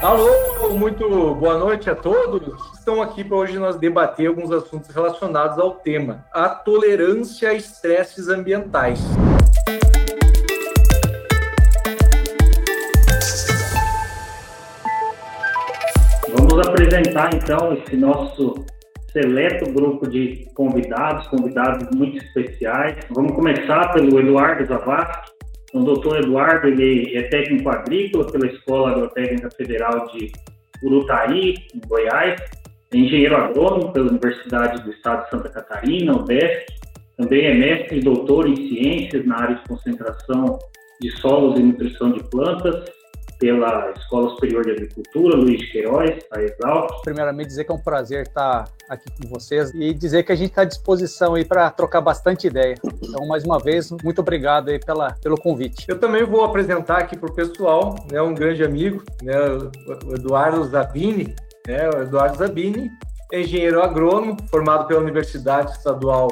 Alô, muito boa noite a todos. Estão aqui para hoje nós debater alguns assuntos relacionados ao tema, a tolerância a estresses ambientais. Vamos apresentar então esse nosso seleto grupo de convidados, convidados muito especiais. Vamos começar pelo Eduardo Zavascki, o doutor Eduardo ele é técnico agrícola pela Escola Agrotécnica Federal de Urutaí, em Goiás, é engenheiro agrônomo pela Universidade do Estado de Santa Catarina, UDESC, também é mestre e doutor em ciências na área de concentração de solos e nutrição de plantas, pela Escola Superior de Agricultura, Luiz Queiroz, a Exalc. Primeiramente, dizer que é um prazer estar aqui com vocês e dizer que a gente está à disposição aí para trocar bastante ideia. Então, mais uma vez, muito obrigado aí pela, pelo convite. Eu também vou apresentar aqui para o pessoal, né, um grande amigo, né, o Eduardo Zabini, né, o Eduardo Zabini, é engenheiro agrônomo, formado pela Universidade Estadual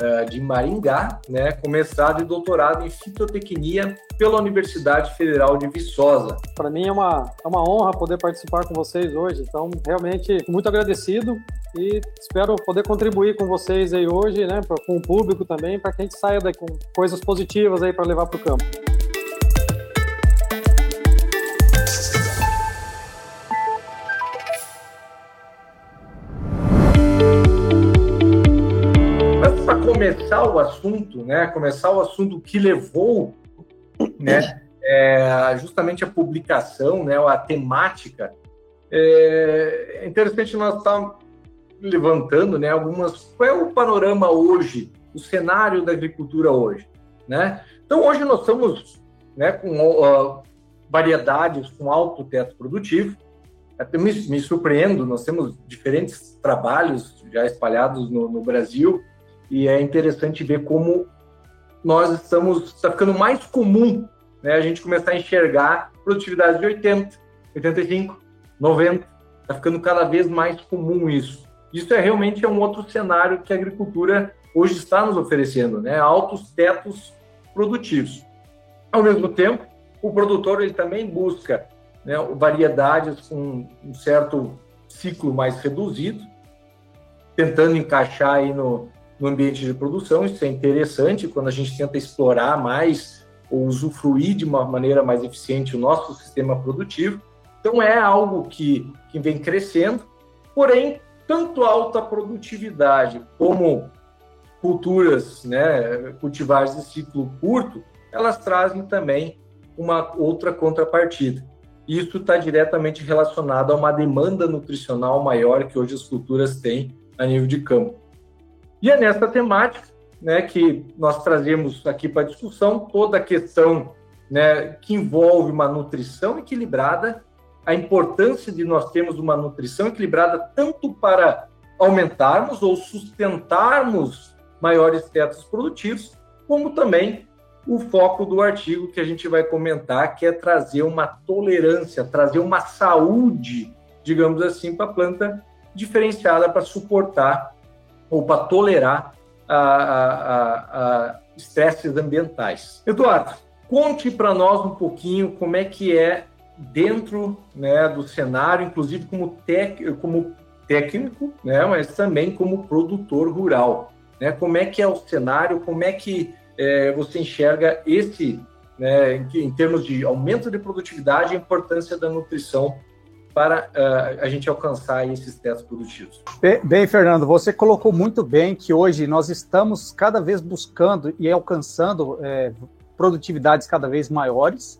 uh, de Maringá, né, com mestrado e doutorado em fitotecnia pela Universidade Federal de Viçosa. Para mim é uma, é uma honra poder participar com vocês hoje, então realmente muito agradecido e espero poder contribuir com vocês aí hoje, né, com o público também, para que a gente saia daí com coisas positivas aí para levar para o campo. Começar o assunto, né, começar o assunto que levou né? É, justamente a publicação, né, a temática. É, é interessante nós estar tá levantando, né, algumas. Qual é o panorama hoje, o cenário da agricultura hoje, né? Então hoje nós estamos, né, com uh, variedades com alto teto produtivo. Até me, me surpreendo, nós temos diferentes trabalhos já espalhados no, no Brasil e é interessante ver como nós estamos, está ficando mais comum né, a gente começar a enxergar produtividade de 80, 85, 90, está ficando cada vez mais comum isso. Isso é realmente é um outro cenário que a agricultura hoje está nos oferecendo, né, altos tetos produtivos. Ao mesmo tempo, o produtor ele também busca né, variedades com um certo ciclo mais reduzido, tentando encaixar aí no, no ambiente de produção. Isso é interessante quando a gente tenta explorar mais ou usufruir de uma maneira mais eficiente o nosso sistema produtivo. Então, é algo que, que vem crescendo, porém, tanto alta produtividade como culturas, né, cultivares de ciclo curto, elas trazem também uma outra contrapartida. Isso está diretamente relacionado a uma demanda nutricional maior que hoje as culturas têm a nível de campo. E é nessa temática né, que nós trazemos aqui para discussão toda a questão né, que envolve uma nutrição equilibrada, a importância de nós termos uma nutrição equilibrada tanto para aumentarmos ou sustentarmos maiores tetos produtivos, como também o foco do artigo que a gente vai comentar, que é trazer uma tolerância, trazer uma saúde, digamos assim, para a planta diferenciada para suportar ou para tolerar a, estresses ambientais. Eduardo, conte para nós um pouquinho como é que é dentro né, do cenário, inclusive como, tec, como técnico, né, mas também como produtor rural. Né? Como é que é o cenário, como é que é, você enxerga esse, né, em, em termos de aumento de produtividade, a importância da nutrição para uh, a gente alcançar esses testes produtivos. Bem, bem, Fernando, você colocou muito bem que hoje nós estamos cada vez buscando e alcançando é, produtividades cada vez maiores,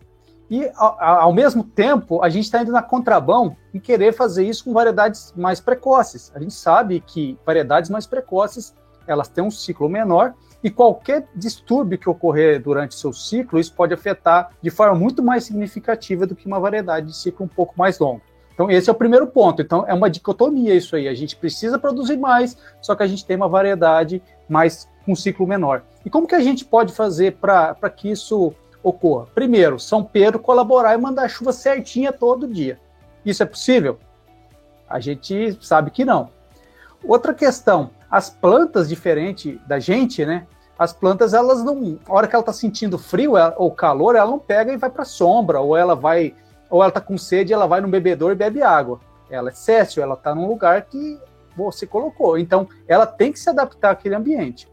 e ao, ao mesmo tempo a gente está indo na contrabão em querer fazer isso com variedades mais precoces. A gente sabe que variedades mais precoces elas têm um ciclo menor e qualquer distúrbio que ocorrer durante seu ciclo, isso pode afetar de forma muito mais significativa do que uma variedade de ciclo um pouco mais longo. Então, esse é o primeiro ponto. Então, é uma dicotomia isso aí. A gente precisa produzir mais, só que a gente tem uma variedade mais com um ciclo menor. E como que a gente pode fazer para que isso ocorra? Primeiro, São Pedro colaborar e mandar chuva certinha todo dia. Isso é possível? A gente sabe que não. Outra questão, as plantas diferente da gente, né? As plantas, elas não, a hora que ela está sentindo frio ou calor, ela não pega e vai para a sombra, ou ela vai, ou ela está com sede, ela vai no bebedor e bebe água. Ela é céssio, ela está num lugar que você colocou. Então, ela tem que se adaptar àquele ambiente.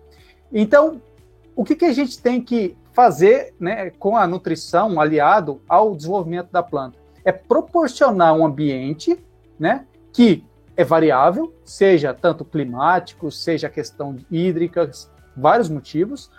Então, o que, que a gente tem que fazer né, com a nutrição aliado ao desenvolvimento da planta? É proporcionar um ambiente né, que é variável, seja tanto climático, seja questão hídrica, vários motivos.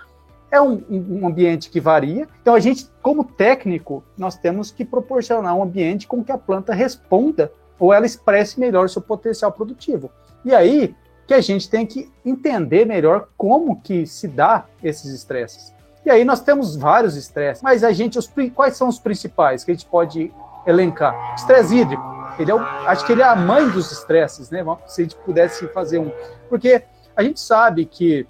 É um, um, ambiente que varia. Então, a gente, como técnico, nós temos que proporcionar um ambiente com que a planta responda ou ela expresse melhor seu potencial produtivo. E aí que a gente tem que entender melhor como que se dá esses estresses. E aí nós temos vários estresses, mas a gente, os, quais são os principais que a gente pode elencar? Estresse hídrico. Ele é o, acho que ele é a mãe dos estresses, né? Se a gente pudesse fazer um. Porque a gente sabe que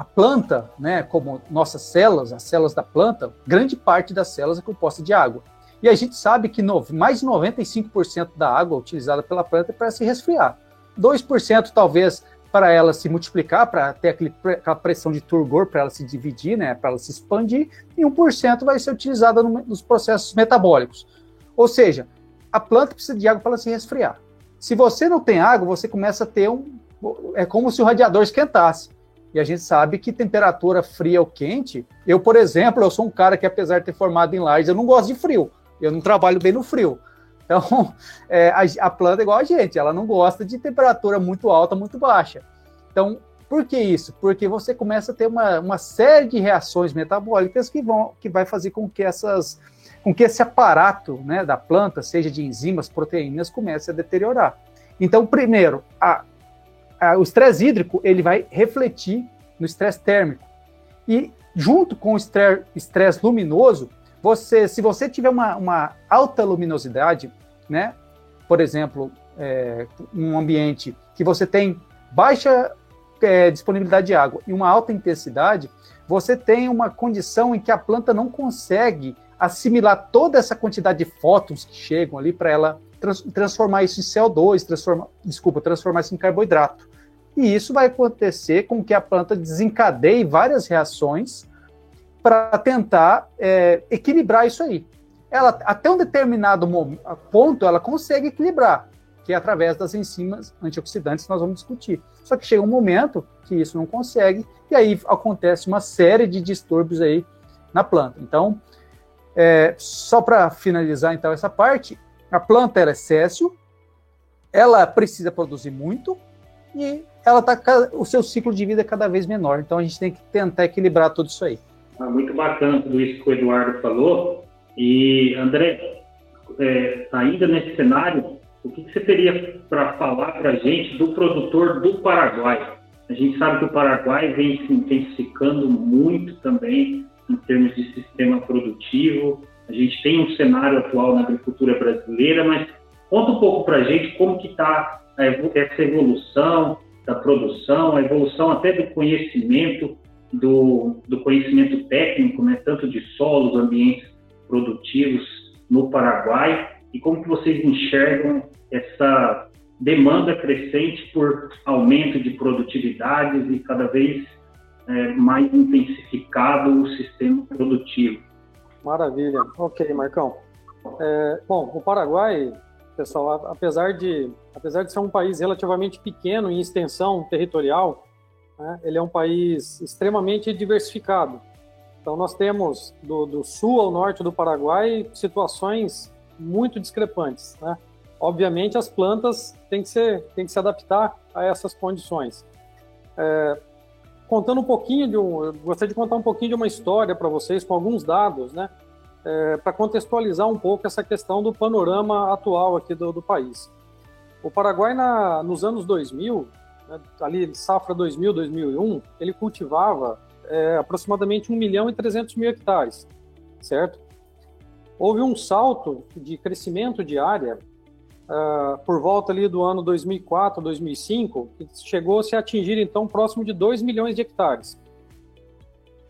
a planta, né, como nossas células, as células da planta, grande parte das células é composta de água. E a gente sabe que no, mais de 95% da água utilizada pela planta é para se resfriar. 2% talvez para ela se multiplicar, para ter aquele, aquela pressão de turgor para ela se dividir, né, para ela se expandir, e 1% vai ser utilizada no, nos processos metabólicos. Ou seja, a planta precisa de água para ela se resfriar. Se você não tem água, você começa a ter um. É como se o radiador esquentasse. E a gente sabe que temperatura fria ou quente. Eu, por exemplo, eu sou um cara que, apesar de ter formado em Lages, eu não gosto de frio. Eu não trabalho bem no frio. Então, é, a, a, planta é igual a gente, ela não gosta de temperatura muito alta, muito baixa. Então, por que isso? Porque você começa a ter uma, uma série de reações metabólicas que vão que vai fazer com que essas com que esse aparato né, da planta, seja de enzimas, proteínas, comece a deteriorar. Então, primeiro, a, o estresse hídrico ele vai refletir no estresse térmico. E junto com o estresse luminoso, você, se você tiver uma, uma alta luminosidade, né? Por exemplo, é, um ambiente que você tem baixa é, disponibilidade de água e uma alta intensidade, você tem uma condição em que a planta não consegue assimilar toda essa quantidade de fótons que chegam ali para ela trans transformar isso em CO2, transforma, desculpa, transformar isso em carboidrato. E isso vai acontecer com que a planta desencadeie várias reações para tentar é, equilibrar isso aí ela até um determinado ponto ela consegue equilibrar, que é através das enzimas antioxidantes que nós vamos discutir. Só que chega um momento que isso não consegue e aí acontece uma série de distúrbios aí na planta. Então, é, só para finalizar então essa parte, a planta é céssio, ela precisa produzir muito e ela tá o seu ciclo de vida é cada vez menor. Então a gente tem que tentar equilibrar tudo isso aí. Ah, muito bacana tudo isso que o Eduardo falou. E, André, é, ainda nesse cenário, o que, que você teria para falar para a gente do produtor do Paraguai? A gente sabe que o Paraguai vem se intensificando muito também em termos de sistema produtivo. A gente tem um cenário atual na agricultura brasileira, mas conta um pouco para a gente como que está essa evolução da produção, a evolução até do conhecimento, do, do conhecimento técnico, né, tanto de solos, ambientes produtivos no Paraguai e como que vocês enxergam essa demanda crescente por aumento de produtividades e cada vez é, mais intensificado o sistema produtivo. Maravilha. Ok, Marcão. É, bom, o Paraguai, pessoal, apesar de, apesar de ser um país relativamente pequeno em extensão territorial, né, ele é um país extremamente diversificado. Então, nós temos do, do, sul ao norte do Paraguai situações muito discrepantes. Né? Obviamente, as plantas têm que, ser, têm que se adaptar a essas condições. É, contando um pouquinho de um, gostaria de contar um pouquinho de uma história para vocês com alguns dados, né? É, para contextualizar um pouco essa questão do panorama atual aqui do, do país. O Paraguai, na, nos anos 2000, né, ali safra 2000, 2001, ele cultivava é, aproximadamente 1 milhão e 300 mil hectares, certo? Houve um salto de crescimento de área uh, por volta ali do ano 2004, 2005, que chegou-se a atingir então próximo de 2 milhões de hectares.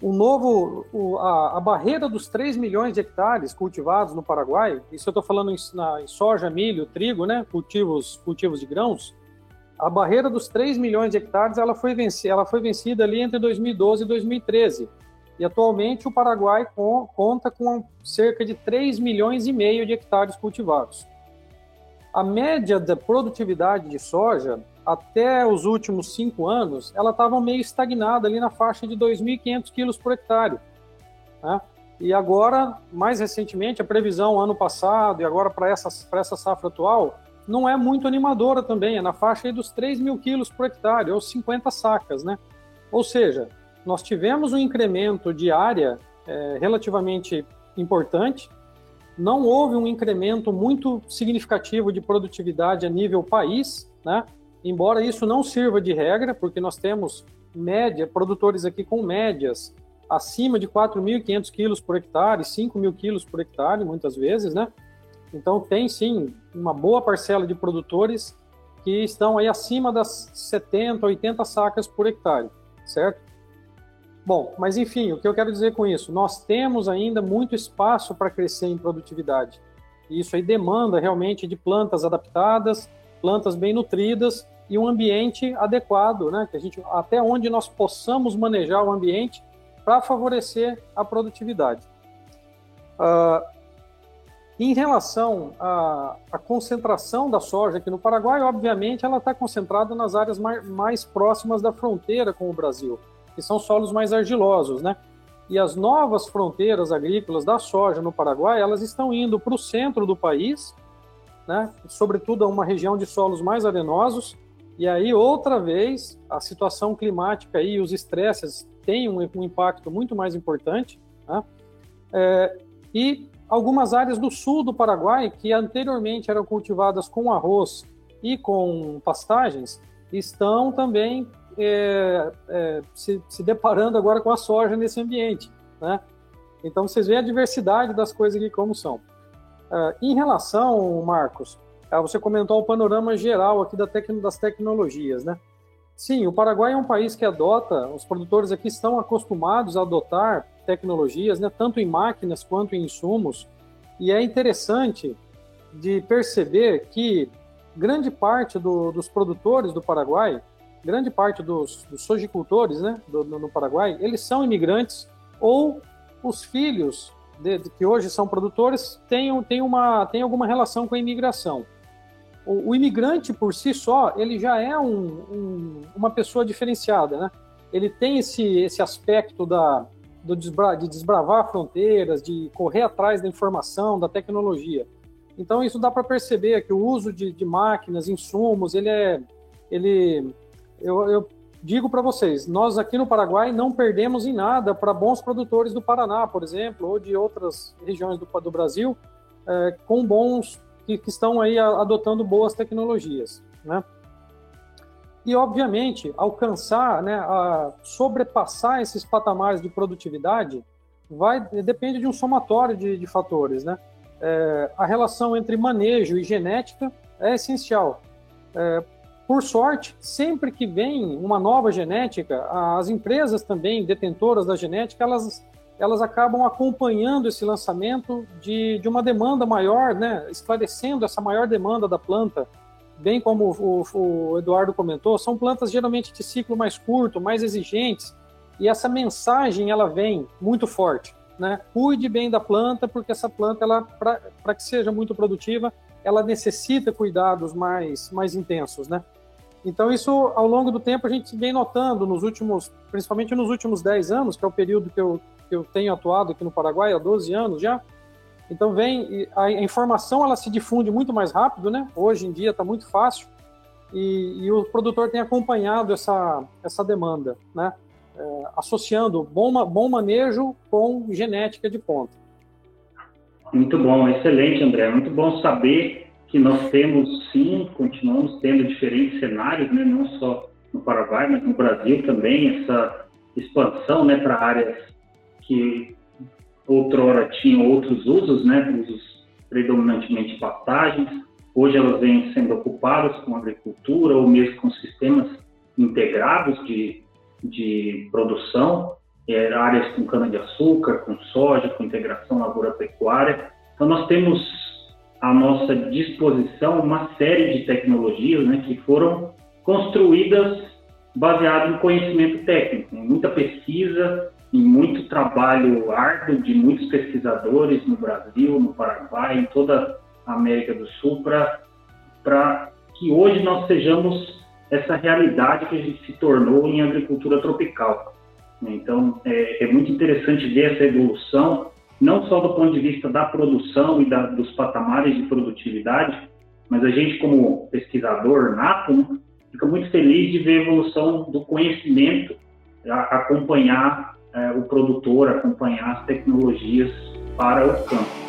O novo, o, a, a, barreira dos 3 milhões de hectares cultivados no Paraguai, isso eu estou falando em, na, em soja, milho, trigo, né, cultivos, cultivos de grãos, a barreira dos 3 milhões de hectares ela foi, vencida, ela foi vencida ali entre 2012 e 2013. E atualmente o Paraguai com, conta com cerca de 3 milhões e meio de hectares cultivados. A média da produtividade de soja até os últimos cinco anos, ela estava meio estagnada ali na faixa de 2.500 quilos por hectare. Né? E agora, mais recentemente, a previsão ano passado e agora para essa, essa safra atual, não é muito animadora também, é na faixa dos 3 mil quilos por hectare, ou 50 sacas, né? Ou seja, nós tivemos um incremento de área é, relativamente importante, não houve um incremento muito significativo de produtividade a nível país, né? Embora isso não sirva de regra, porque nós temos média, produtores aqui com médias acima de 4.500 quilos por hectare, 5.000 quilos por hectare, muitas vezes, né? Então tem sim uma boa parcela de produtores que estão aí acima das 70, 80 sacas por hectare, certo? Bom, mas enfim, o que eu quero dizer com isso? Nós temos ainda muito espaço para crescer em produtividade. E isso aí demanda realmente de plantas adaptadas, plantas bem nutridas e um ambiente adequado, né? Que a gente até onde nós possamos manejar o ambiente para favorecer a produtividade. Uh, em relação à, à, concentração da soja aqui no Paraguai, obviamente ela está concentrada nas áreas mais, mais, próximas da fronteira com o Brasil, que são solos mais argilosos, né? E as novas fronteiras agrícolas da soja no Paraguai, elas estão indo para o centro do país, né? Sobretudo a uma região de solos mais arenosos. E aí, outra vez, a situação climática e os estresses têm um, um impacto muito mais importante, né? É, e algumas áreas do sul do Paraguai, que anteriormente eram cultivadas com arroz e com pastagens, estão também é, é, se, se, deparando agora com a soja nesse ambiente. Né? Então vocês veem a diversidade das coisas aqui como são. Uh, em relação, Marcos, uh, você comentou o panorama geral aqui da das tecnologias, né? Sim, o Paraguai é um país que adota, os produtores aqui estão acostumados a adotar tecnologias, né, tanto em máquinas quanto em insumos, e é interessante de perceber que grande parte do, dos produtores do Paraguai, grande parte dos, dos sojicultores né, do, no Paraguai, eles são imigrantes ou os filhos de, de, que hoje são produtores têm, têm, uma, têm alguma relação com a imigração. O, o imigrante por si só, ele já é um, um, uma pessoa diferenciada, né? Ele tem esse, esse aspecto da, do desbra de desbravar fronteiras, de correr atrás da informação, da tecnologia. Então isso dá para perceber que o uso de, de, máquinas, insumos, ele é, ele, eu, eu digo para vocês, nós aqui no Paraguai não perdemos em nada para bons produtores do Paraná, por exemplo, ou de outras regiões do, do Brasil, é, com bons que, que, estão aí adotando boas tecnologias, né? e, obviamente, alcançar, né, a sobrepassar esses patamares de produtividade vai depende de um somatório de, de fatores, né? É, a relação entre manejo e genética é essencial. É, por sorte, sempre que vem uma nova genética, as empresas também detentoras da genética, elas, elas acabam acompanhando esse lançamento de, de uma demanda maior, né, esclarecendo essa maior demanda da planta bem como o, o, Eduardo comentou, são plantas geralmente de ciclo mais curto, mais exigentes, e essa mensagem ela vem muito forte, né? Cuide bem da planta, porque essa planta, ela para que seja muito produtiva, ela necessita cuidados mais mais intensos, né? Então isso ao longo do tempo a gente vem notando nos últimos, principalmente nos últimos 10 anos, que é o período que eu, que eu tenho atuado aqui no Paraguai há 12 anos já, então vem a informação ela se difunde muito mais rápido, né? Hoje em dia está muito fácil e, e, o produtor tem acompanhado essa essa demanda, né? É, associando bom bom manejo com genética de ponta. Muito bom, excelente, André. Muito bom saber que nós temos sim, continuamos tendo diferentes cenários, né? Não só no Paraguai, mas no Brasil também essa expansão, né, para áreas que outrora tinham outros usos, né, usos predominantemente pastagens, hoje elas vêm sendo ocupadas com agricultura ou mesmo com sistemas integrados de, de produção, é, áreas com cana-de-açúcar, com soja, com integração lavoura-pecuária. Então, nós temos à nossa disposição uma série de tecnologias né, que foram construídas baseado em conhecimento técnico, em muita pesquisa, em muito trabalho árduo de muitos pesquisadores no Brasil, no Paraguai, em toda a América do Sul, para que hoje nós sejamos essa realidade que a gente se tornou em agricultura tropical. Então, é, é muito interessante ver essa evolução, não só do ponto de vista da produção e da, dos patamares de produtividade, mas a gente, como pesquisador nato, né, fica muito feliz de ver a evolução do conhecimento, acompanhar é, o produtor, acompanhar as tecnologias para o campo.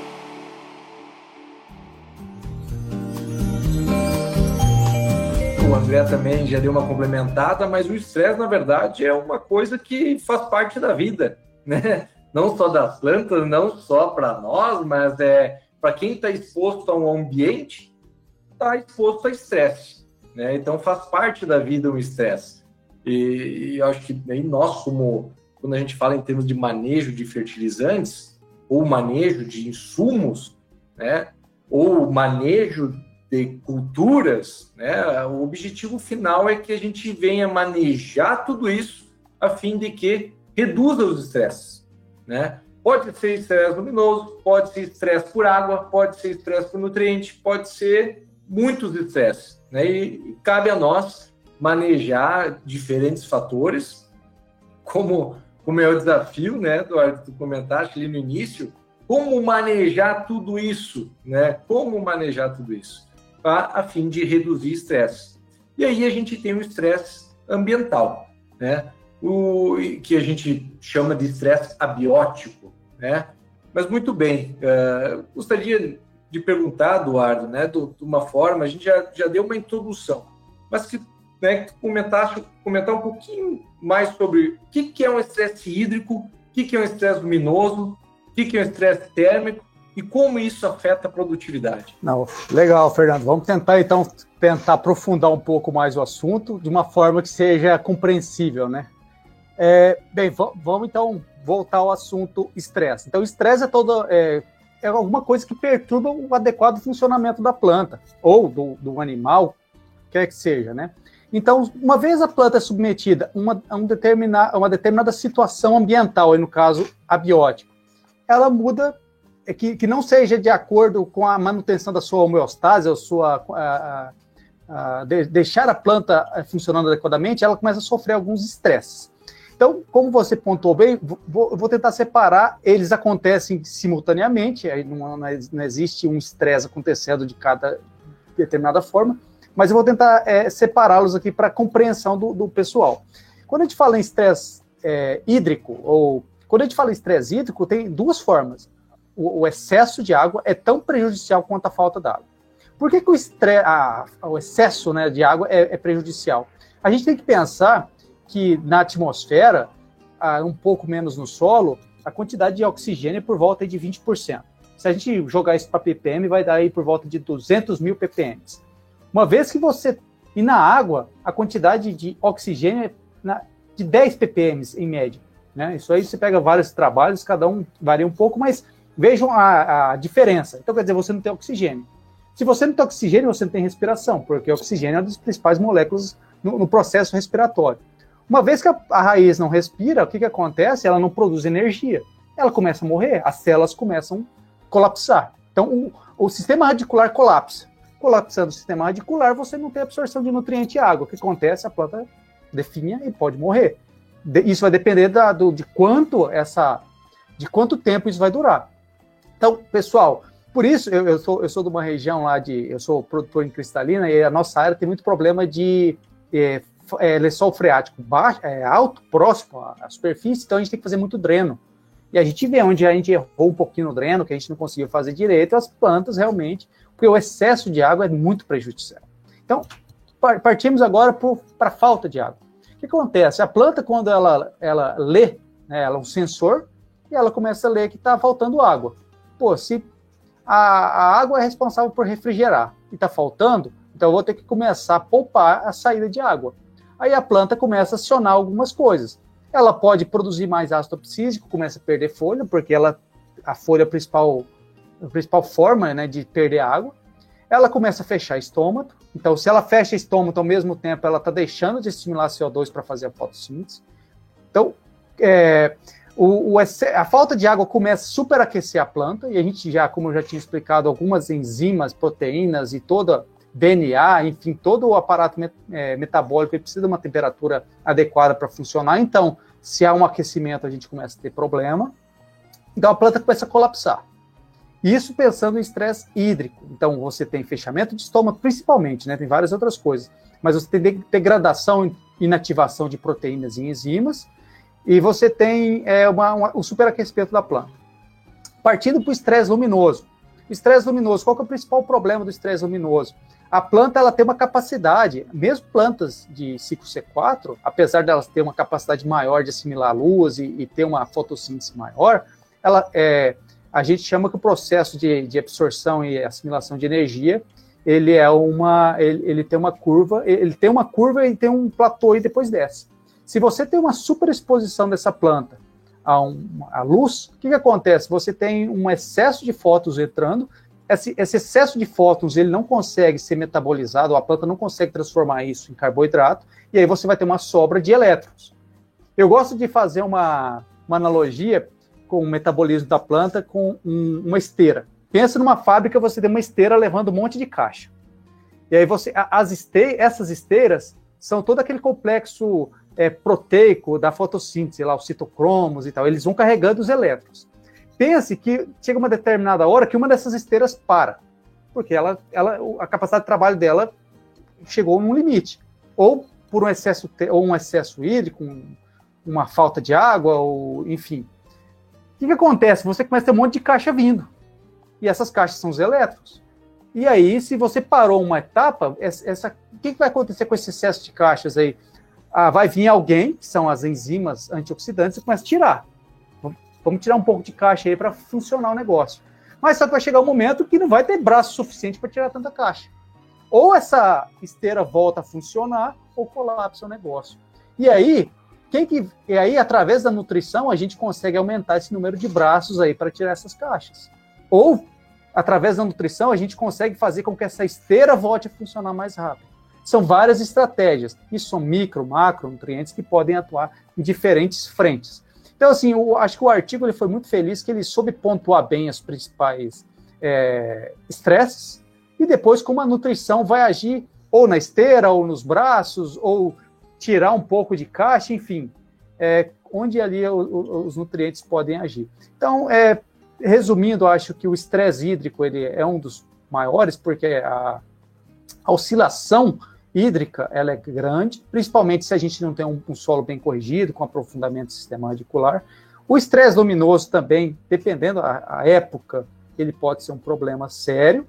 O André também já deu uma complementada, mas o estresse, na verdade, é uma coisa que faz parte da vida, né? Não só das plantas, não só para nós, mas é para quem está exposto a um ambiente, está exposto a estresse. Né? Então faz parte da vida o estresse. E, e acho que nós, como quando a gente fala em termos de manejo de fertilizantes, ou manejo de insumos, né? ou manejo de culturas, né? o objetivo final é que a gente venha manejar tudo isso a fim de que reduza os estresses. Né? Pode ser estresse luminoso, pode ser estresse por água, pode ser estresse por nutriente, pode ser muitos estresses. Né? E, cabe a nós manejar diferentes fatores, como, o desafio, né, Eduardo, tu comentaste ali no início, como manejar tudo isso, né? Como manejar tudo isso, a, a fim de reduzir estresse. E aí a gente tem o estresse ambiental, né? O que a gente chama de estresse abiótico, né? Mas muito bem, uh, gostaria de perguntar, Eduardo, né, de uma forma, a gente já, já deu uma introdução, mas que né, comentasse, comentar um pouquinho mais sobre o que, que é um estresse hídrico, o que, que é um estresse luminoso, o que, que é um estresse térmico e como isso afeta a produtividade. Não, legal, Fernando. Vamos tentar então tentar aprofundar um pouco mais o assunto de uma forma que seja compreensível, né? É, bem, vamos então voltar ao assunto estresse. Então, estresse é todo é, é alguma coisa que perturba o adequado funcionamento da planta ou do, do animal, quer que seja, né? Então, uma vez a planta é submetida uma, a, um determinar, a uma determinada situação ambiental, no caso abiótico, ela muda, é que, que não seja de acordo com a manutenção da sua homeostase, ou sua, a, a, de, deixar a planta é, funcionando adequadamente, ela começa a sofrer alguns estresses. Então, como você pontuou bem, vou, vou tentar separar, eles acontecem simultaneamente, aí não, não existe um estresse acontecendo de cada determinada forma, mas eu vou tentar é, separá-los aqui para compreensão do, do, pessoal. Quando a gente fala em estresse é, hídrico, ou quando a gente fala em estresse hídrico, tem duas formas. O, o, excesso de água é tão prejudicial quanto a falta d'água. Por que, que o, estresse, a, o excesso né, de água é, é prejudicial? A gente tem que pensar que na atmosfera, um pouco menos no solo, a quantidade de oxigênio é por volta de 20%. Se a gente jogar isso para ppm, vai dar aí por volta de 200 mil ppm. Uma vez que você... E na água, a quantidade de oxigênio é de 10 ppm em média. Né? Isso aí você pega vários trabalhos, cada um varia um pouco, mas vejam a, a diferença. Então, quer dizer, você não tem oxigênio. Se você não tem oxigênio, você não tem respiração, porque o oxigênio é uma das principais moléculas no, no processo respiratório. Uma vez que a, a raiz não respira, o que, que acontece? Ela não produz energia. Ela começa a morrer, as células começam a colapsar. Então, o, o sistema radicular colapsa. Colapsando o sistema radicular, você não tem absorção de nutriente e água. O que acontece? A planta definha e pode morrer. De, isso vai depender da, do, de quanto essa, de quanto tempo isso vai durar. Então, pessoal, por isso eu, eu, sou, eu sou de uma região lá de, eu sou produtor em cristalina e a nossa área tem muito problema de é, é, lençol freático baixo, é, alto, próximo à, à, superfície, então a gente tem que fazer muito dreno. E a gente vê onde a gente errou um pouquinho no dreno, que a gente não conseguiu fazer direito, as plantas realmente, porque o excesso de água é muito prejudicial. Então, partimos agora para a falta de água. O que acontece? A planta, quando ela, ela lê, né, ela é um sensor, e ela começa a ler que está faltando água. Pô, se a, a água é responsável por refrigerar e está faltando, então eu vou ter que começar a poupar a saída de água aí a planta começa a acionar algumas coisas. Ela pode produzir mais ácido abscísico, começa a perder folha, porque ela, a folha principal, a principal forma né, de perder água. ela começa a fechar estômago. Então, se ela fecha estômago ao mesmo tempo, ela está deixando de estimular CO2 para fazer a fotossíntese. Então, é, o, o, a falta de água começa a superaquecer a planta, e a gente já, como eu já tinha explicado, algumas enzimas, proteínas e toda DNA, enfim, todo o aparato met, é, metabólico precisa de uma temperatura adequada para funcionar. Então, se há um aquecimento, a gente começa a ter problema. Então, a planta começa a colapsar. Isso pensando em estresse hídrico. Então, você tem fechamento de estômago, principalmente, né? Tem várias outras coisas. Mas você tem degradação e inativação de proteínas e enzimas, e você tem é, uma, uma, o superaquecimento da planta. Partindo para o estresse luminoso. Estresse luminoso, qual é o principal problema do estresse luminoso? A planta ela tem uma capacidade, mesmo plantas de ciclo C4, apesar delas ter uma capacidade maior de assimilar luz e, e ter uma fotossíntese maior, ela, é, a gente chama que o processo de, de absorção e assimilação de energia ele é uma ele, ele, tem uma curva ele tem uma curva e tem um platô e depois desce. Se você tem uma superexposição dessa planta a, um, a luz o que, que acontece? Você tem um excesso de fótons entrando esse, esse, excesso de fótons ele não consegue ser metabolizado a planta não consegue transformar isso em carboidrato e aí você vai ter uma sobra de elétrons eu gosto de fazer uma, uma analogia com o metabolismo da planta com um, uma esteira. Pensa numa fábrica, você tem uma esteira levando um monte de caixa. E aí você, as essas esteiras são todo aquele complexo é, proteico da fotossíntese, lá os citocromos e tal. Eles vão carregando os elétrons. Pense que chega uma determinada hora que uma dessas esteiras para, porque ela, ela, a capacidade de trabalho dela chegou num limite, ou por um excesso ou um excesso hídrico, um, uma falta de água, ou enfim, que, que acontece? Você começa a ter um monte de caixa vindo. E essas caixas são os elétrons. E aí, se você parou uma etapa, essa, o que, que vai acontecer com esse excesso de caixas aí? Ah, vai vir alguém, que são as enzimas antioxidantes, e começa a tirar. Vamos tirar um pouco de caixa aí para funcionar o negócio. Mas só que vai chegar um momento que não vai ter braço suficiente para tirar tanta caixa. Ou essa esteira volta a funcionar, ou colapsa o negócio. E aí, quem que, e aí, através da nutrição, a gente consegue aumentar esse número de braços aí para tirar essas caixas. Ou, através da nutrição, a gente consegue fazer com que essa esteira volte a funcionar mais rápido. São várias estratégias. Isso são micro, macro nutrientes que podem atuar em diferentes frentes. Então, assim, eu acho que o artigo ele foi muito feliz que ele soube pontuar bem as principais é, estresses e depois como a nutrição vai agir ou na esteira, ou nos braços, ou tirar um pouco de caixa, enfim, é, onde ali o, o, os nutrientes podem agir. Então, é, resumindo, acho que o estresse hídrico ele é um dos maiores, porque a, a, oscilação hídrica ela é grande, principalmente se a gente não tem um, um solo bem corrigido, com aprofundamento do sistema radicular. O estresse luminoso também, dependendo da época, ele pode ser um problema sério.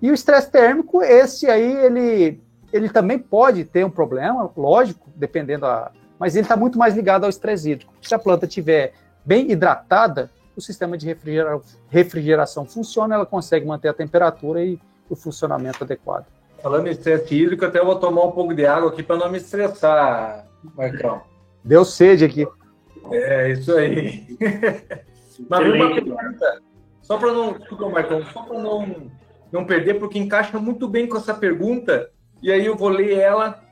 E o estresse térmico, esse aí, ele ele também pode ter um problema, lógico, dependendo a. Mas ele está muito mais ligado ao estresse hídrico. Se a planta estiver bem hidratada, o sistema de refrigera... refrigeração funciona, ela consegue manter a temperatura e o funcionamento adequado. Falando em estresse hídrico, até vou tomar um pouco de água aqui para não me estressar, Marcão. Deu sede aqui. É, isso aí. Mas uma pergunta, só para não. Desculpa, Marcão, só para não, não perder, porque encaixa muito bem com essa pergunta e aí eu vou ler ela,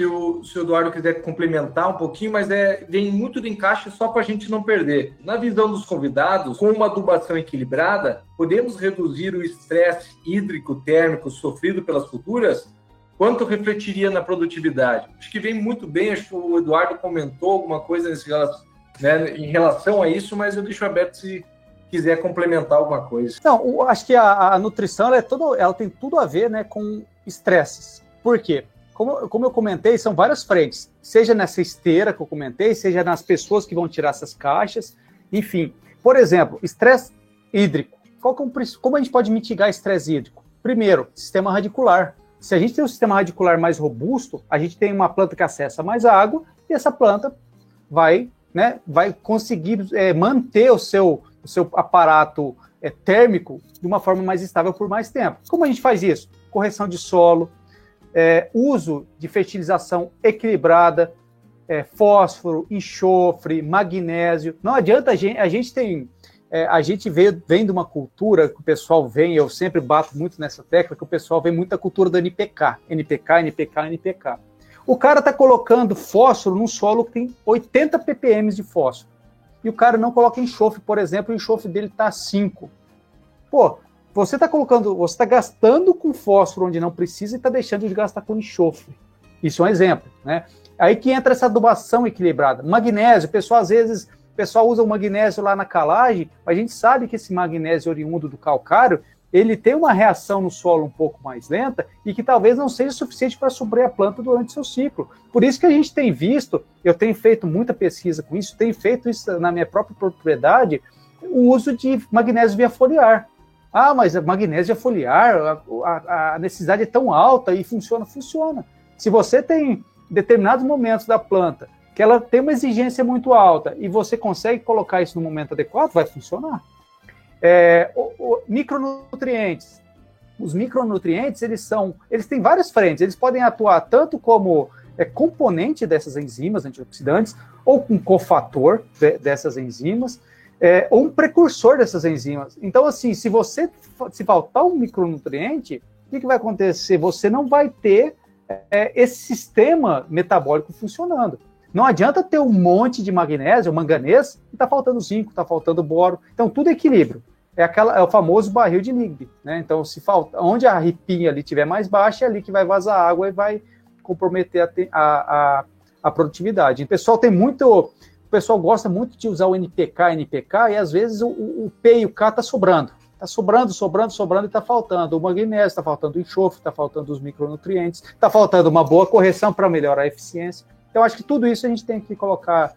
se o, se o Eduardo quiser complementar um pouquinho, mas é, vem muito do encaixe só para a gente não perder. Na visão dos convidados, com uma adubação equilibrada, podemos reduzir o estresse hídrico térmico sofrido pelas culturas? Quanto refletiria na produtividade? Acho que vem muito bem, acho que o Eduardo comentou alguma coisa nesse, né, em relação a isso, mas eu deixo aberto se quiser complementar alguma coisa. Não, acho que a, a nutrição ela é todo, ela tem tudo a ver né, com estresses. Por quê? Como, como eu comentei, são várias frentes. Seja nessa esteira que eu comentei, seja nas pessoas que vão tirar essas caixas, enfim. Por exemplo, estresse hídrico. Qual é o, como a gente pode mitigar estresse hídrico? Primeiro, sistema radicular. Se a gente tem um sistema radicular mais robusto, a gente tem uma planta que acessa mais água e essa planta vai, né, vai conseguir é, manter o seu, o seu aparato é, térmico de uma forma mais estável por mais tempo. Como a gente faz isso? correção de solo, é, uso de fertilização equilibrada, é, fósforo, enxofre, magnésio. Não adianta a gente, a gente tem é, a gente vê, vem de uma cultura que o pessoal vem, eu sempre bato muito nessa tecla, que o pessoal vem muito da cultura do NPK, NPK, NPK, NPK. O cara está colocando fósforo num solo que tem 80 ppm de fósforo. E o cara não coloca enxofre, por exemplo, o enxofre dele está 5. Pô, você está colocando, você está gastando com fósforo onde não precisa e está deixando de gastar com enxofre. Isso é um exemplo, né? Aí que entra essa adubação equilibrada. Magnésio, pessoal às vezes o pessoal usa o magnésio lá na calagem, mas a gente sabe que esse magnésio oriundo do calcário, ele tem uma reação no solo um pouco mais lenta e que talvez não seja suficiente para suprir a planta durante seu ciclo. Por isso que a gente tem visto, eu tenho feito muita pesquisa com isso, tenho feito isso na minha própria propriedade, o uso de magnésio via foliar. Ah, mas a magnésio via foliar, a, a, a necessidade é tão alta e funciona, funciona. Se você tem determinados momentos da planta que ela tem uma exigência muito alta e você consegue colocar isso no momento adequado, vai funcionar. É, o, o, micronutrientes. Os micronutrientes, eles são, eles têm várias frentes, eles podem atuar tanto como é, componente dessas enzimas antioxidantes, ou um cofator de, dessas enzimas, é, ou um precursor dessas enzimas. Então, assim, se você se faltar um micronutriente, o que, que vai acontecer? Você não vai ter é, esse sistema metabólico funcionando. Não adianta ter um monte de magnésio, manganês, e está faltando zinco, está faltando boro. Então, tudo é equilíbrio. É, aquela, é o famoso barril de Ligbe. Né? Então, se falta, onde a ripinha ali tiver mais baixa, é ali que vai vazar água e vai comprometer a, a, a produtividade. O pessoal tem muito. O pessoal gosta muito de usar o NPK, NPK, e às vezes o, o P e o K está sobrando. Está sobrando, sobrando, sobrando e está faltando o magnésio, está faltando o enxofre, está faltando os micronutrientes, está faltando uma boa correção para melhorar a eficiência. Então, acho que tudo isso a gente tem que colocar,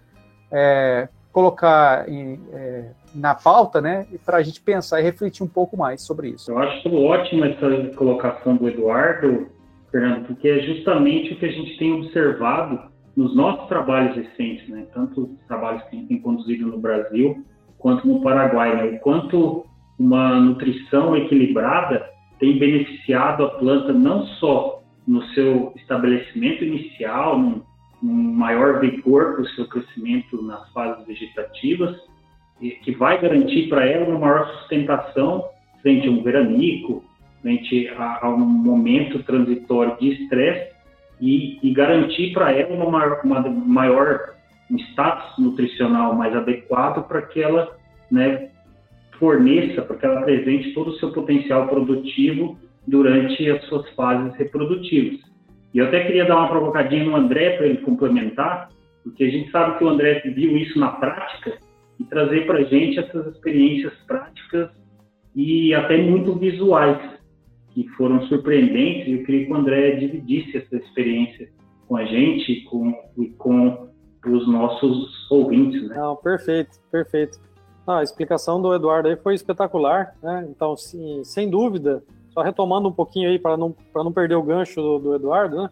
é, colocar em, é, na pauta, né, para a gente pensar e refletir um pouco mais sobre isso. Eu acho ótima essa colocação do Eduardo, Fernando, porque é justamente o que a gente tem observado nos nossos trabalhos recentes, né, tanto os trabalhos que a gente tem conduzido no Brasil quanto no Paraguai, né, o quanto uma nutrição equilibrada tem beneficiado a planta não só no seu estabelecimento inicial, num um maior vigor para o seu crescimento nas fases vegetativas, que vai garantir para ela uma maior sustentação frente a um veranico, frente a, a um momento transitório de estresse e, e, garantir para ela uma maior, uma maior status nutricional mais adequado para que ela né, forneça, para que ela apresente todo o seu potencial produtivo durante as suas fases reprodutivas. E eu até queria dar uma provocadinha no André para ele complementar, porque a gente sabe que o André viu isso na prática e trazer para a gente essas experiências práticas e até muito visuais, que foram surpreendentes. E eu queria que o André dividisse essa experiência com a gente com, e com os nossos ouvintes. Né? Não, perfeito, perfeito. Não, a explicação do Eduardo aí foi espetacular, né? Então, sim, sem dúvida, só retomando um pouquinho aí para não, não perder o gancho do, do Eduardo, né?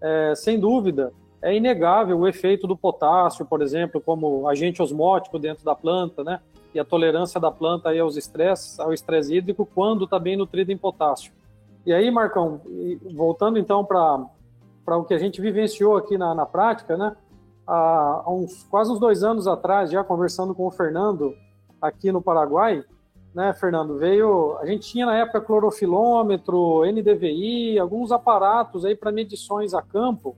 É, sem dúvida, é inegável o efeito do potássio, por exemplo, como agente osmótico dentro da planta, né? E a tolerância da planta aí aos estresses, ao estresse hídrico quando está bem nutrida em potássio. E aí, Marcão, voltando então para o que a gente vivenciou aqui na, na prática, né? Há, uns quase uns dois anos atrás, já conversando com o Fernando aqui no Paraguai, né, Fernando? Veio, a gente tinha na época clorofilômetro, NDVI, alguns aparatos aí para medições a campo,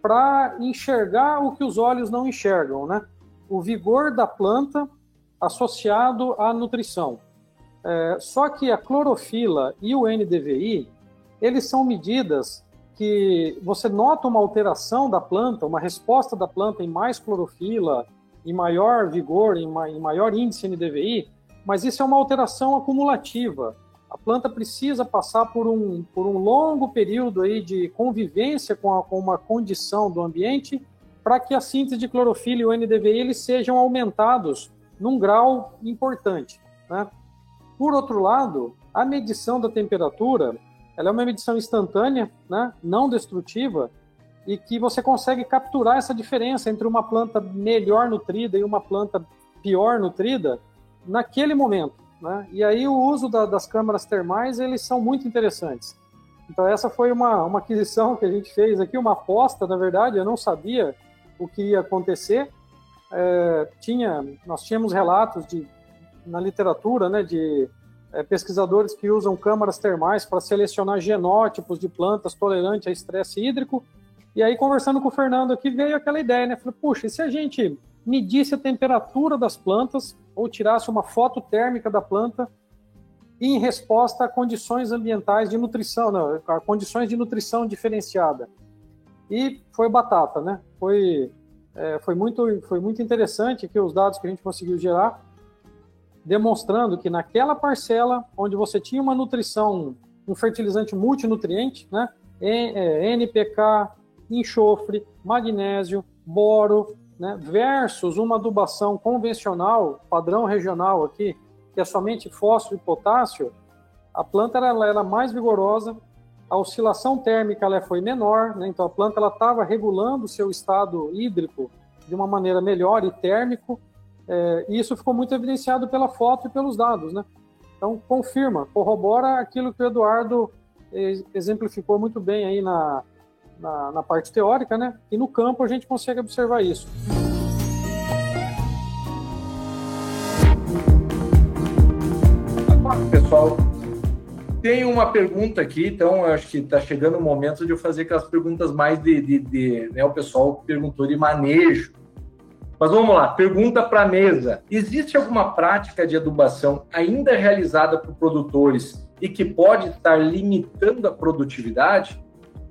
para enxergar o que os olhos não enxergam, né? O vigor da planta associado à nutrição. É, só que a clorofila e o NDVI, eles são medidas que você nota uma alteração da planta, uma resposta da planta em mais clorofila, em maior vigor, em, maior índice NDVI, mas isso é uma alteração acumulativa. A planta precisa passar por um, por um longo período aí de convivência com, a, com uma condição do ambiente para que a síntese de clorofila e o NDVI eles sejam aumentados num grau importante. Né? Por outro lado, a medição da temperatura ela é uma medição instantânea, né? não destrutiva, e que você consegue capturar essa diferença entre uma planta melhor nutrida e uma planta pior nutrida naquele momento. Né? E aí o uso da, das câmaras termais, eles são muito interessantes. Então essa foi uma, uma aquisição que a gente fez aqui, uma aposta, na verdade, eu não sabia o que ia acontecer. É, tinha, nós tínhamos relatos de na literatura, né, de é, pesquisadores que usam câmaras termais para selecionar genótipos de plantas tolerantes a estresse hídrico. E aí, conversando com o Fernando aqui, veio aquela ideia, né? Falei, puxa, e se a gente medisse a temperatura das plantas ou tirasse uma foto térmica da planta em resposta a condições ambientais de nutrição, não, a condições de nutrição diferenciada. E foi batata, né? Foi, é, foi, muito, foi muito interessante que os dados que a gente conseguiu gerar, demonstrando que naquela parcela onde você tinha uma nutrição, um fertilizante multinutriente, né? NPK, é, enxofre, magnésio, boro, né? versus uma adubação convencional, padrão regional aqui, que é somente fósforo e potássio, a planta era mais vigorosa, a oscilação térmica ela foi menor, né? então a planta estava regulando o seu estado hídrico de uma maneira melhor e térmico, é, e isso ficou muito evidenciado pela foto e pelos dados. Né? Então, confirma, corrobora aquilo que o Eduardo exemplificou muito bem aí na, na, na parte teórica, né? e no campo a gente consegue observar isso. pessoal. Tem uma pergunta aqui, então acho que está chegando o momento de eu fazer aquelas perguntas mais de, de, de né, o pessoal perguntou de manejo. Mas vamos lá, pergunta para a mesa. Existe alguma prática de adubação ainda realizada por produtores e que pode estar limitando a produtividade?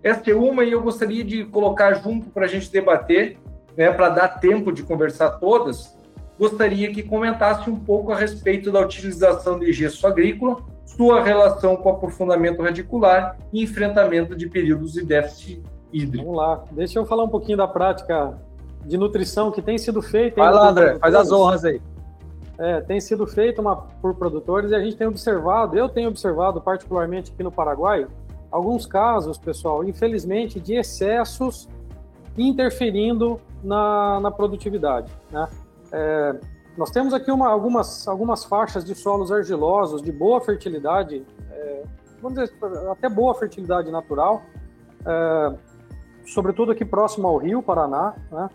Essa é uma e eu gostaria de colocar junto para a gente debater, né, para dar tempo de conversar todas, gostaria que comentasse um pouco a respeito da utilização de gesso agrícola, sua relação com aprofundamento radicular e enfrentamento de períodos de déficit hídrico. Vamos lá, deixa eu falar um pouquinho da prática de nutrição que tem sido feita. Vai lá, André, faz as honras aí. É, tem sido feita uma, por produtores e a gente tem observado, eu tenho observado particularmente aqui no Paraguai, alguns casos, pessoal, infelizmente, de excessos interferindo na, na produtividade. Né? É, nós temos aqui uma, algumas, algumas faixas de solos argilosos de boa fertilidade, é, vamos dizer, até boa fertilidade natural, é, sobretudo aqui próximo ao Rio Paraná, né?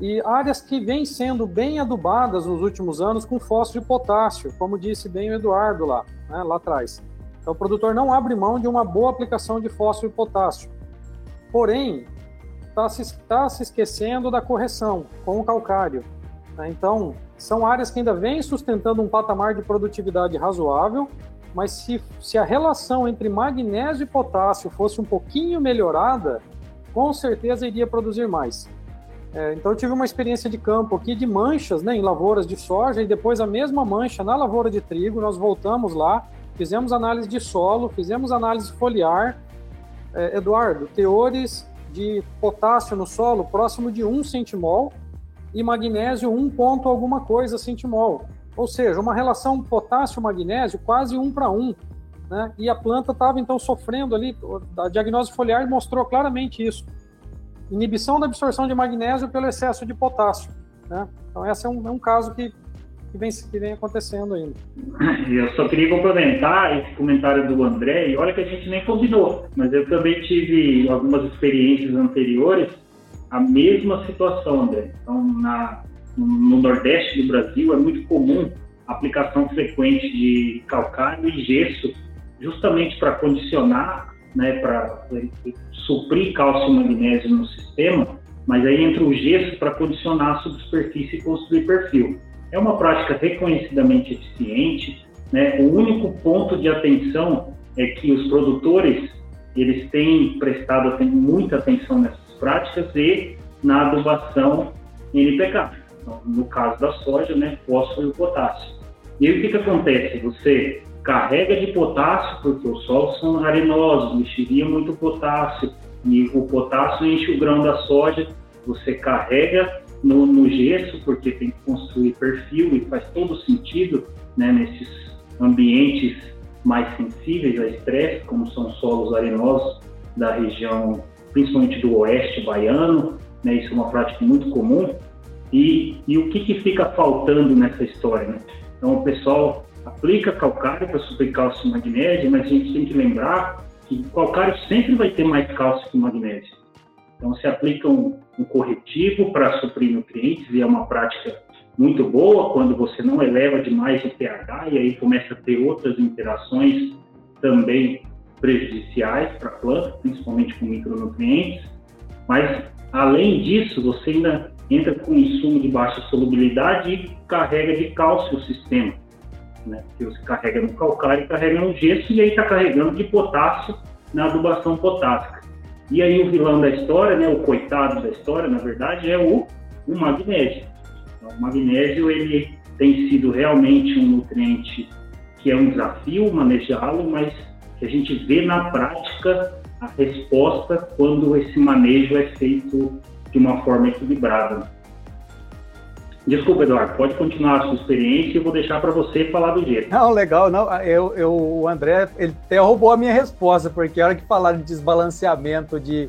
E áreas que vêm sendo bem adubadas nos últimos anos com fósforo e potássio, como disse bem o Eduardo lá, né, lá atrás. Então, o produtor não abre mão de uma boa aplicação de fósforo e potássio. Porém, está se, tá se esquecendo da correção com o calcário. Né? Então, são áreas que ainda vêm sustentando um patamar de produtividade razoável, mas se, se a relação entre magnésio e potássio fosse um pouquinho melhorada, com certeza iria produzir mais. É, então, eu tive uma experiência de campo aqui de manchas né, em lavouras de soja e depois a mesma mancha na lavoura de trigo. Nós voltamos lá, fizemos análise de solo, fizemos análise foliar. É, Eduardo, teores de potássio no solo próximo de 1 centimol e magnésio 1 ponto alguma coisa centimol. Ou seja, uma relação potássio-magnésio quase 1 para 1. Né? E a planta estava então sofrendo ali, a diagnose foliar mostrou claramente isso. Inibição da absorção de magnésio pelo excesso de potássio. Né? Então, esse é um, é um caso que, que, vem, que vem acontecendo ainda. Eu só queria complementar esse comentário do André, e olha que a gente nem combinou, mas eu também tive algumas experiências anteriores a mesma situação, André. Então, na, no Nordeste do Brasil é muito comum a aplicação frequente de calcário e gesso, justamente para condicionar, né, para suprir cálcio e magnésio no sistema, mas aí entra o gesso para condicionar a subsuperfície e construir perfil. É uma prática reconhecidamente eficiente, né? O único ponto de atenção é que os produtores eles têm prestado muita atenção nessas práticas e na adubação NPK. Então, no caso da soja, né, fósforo e potássio. E aí o que, que acontece? Você carrega de potássio, porque os solos são arenosos, mexeria muito potássio, e o potássio enche o grão da soja, você carrega no, no gesso, porque tem que construir perfil, e faz todo sentido né, nesses ambientes mais sensíveis a estresse, como são solos arenosos da região principalmente do oeste baiano, né? Isso é uma prática muito comum. E, e o que, que fica faltando nessa história, né? Então, o pessoal aplica calcário para suprir cálcio e magnésio, mas a gente tem que lembrar que o calcário sempre vai ter mais cálcio que magnésio. Então, se aplica um, um corretivo para suprir nutrientes, e é uma prática muito boa quando você não eleva demais o pH e aí começa a ter outras interações também prejudiciais para a planta, principalmente com micronutrientes. Mas, além disso, você ainda entra com insumo de baixa solubilidade e carrega de cálcio o sistema. Né? Que você carrega no calcário e carrega no gesso e aí está carregando de potássio na adubação potássica. E aí o vilão da história, né, o coitado da história, na verdade, é o, o magnésio. Então, o magnésio ele tem sido realmente um nutriente que é um desafio manejá-lo, mas que a gente vê na prática a resposta quando esse manejo é feito de uma forma equilibrada. Desculpa, Eduardo, pode continuar a sua experiência e vou deixar para você falar do jeito. Não, legal, não. Eu, eu, o André, ele até roubou a minha resposta, porque a hora que falaram de desbalanceamento de,